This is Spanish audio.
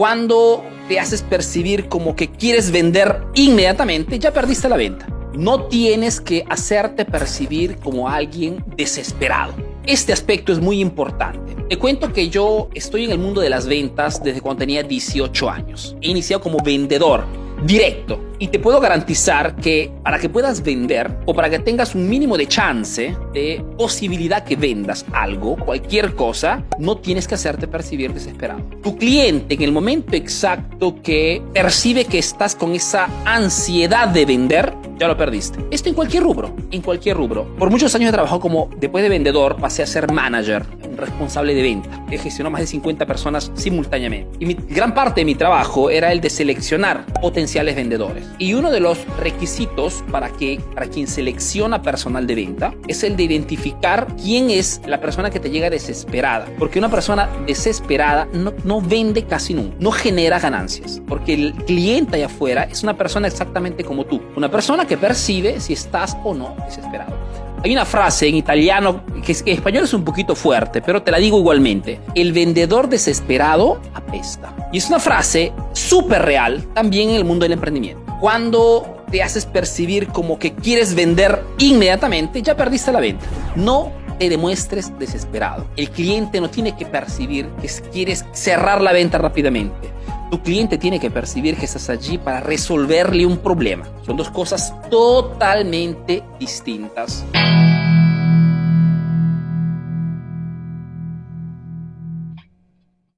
Cuando te haces percibir como que quieres vender inmediatamente, ya perdiste la venta. No tienes que hacerte percibir como alguien desesperado. Este aspecto es muy importante. Te cuento que yo estoy en el mundo de las ventas desde cuando tenía 18 años. He iniciado como vendedor directo. Y te puedo garantizar que para que puedas vender o para que tengas un mínimo de chance de posibilidad que vendas algo, cualquier cosa, no tienes que hacerte percibir desesperado. Tu cliente en el momento exacto que percibe que estás con esa ansiedad de vender, ya lo perdiste. Esto en cualquier rubro, en cualquier rubro. Por muchos años he trabajado como, después de vendedor, pasé a ser manager, responsable de venta. He gestionado más de 50 personas simultáneamente. Y mi, gran parte de mi trabajo era el de seleccionar potenciales vendedores. Y uno de los requisitos para, que, para quien selecciona personal de venta es el de identificar quién es la persona que te llega desesperada. Porque una persona desesperada no, no vende casi nunca, no genera ganancias. Porque el cliente allá afuera es una persona exactamente como tú. Una persona que percibe si estás o no desesperado. Hay una frase en italiano que, español es un poquito fuerte, pero te la digo igualmente. El vendedor desesperado apesta. Y es una frase súper real también en el mundo del emprendimiento. Cuando te haces percibir como que quieres vender inmediatamente, ya perdiste la venta. No te demuestres desesperado. El cliente no tiene que percibir que quieres cerrar la venta rápidamente. Tu cliente tiene que percibir que estás allí para resolverle un problema. Son dos cosas totalmente distintas.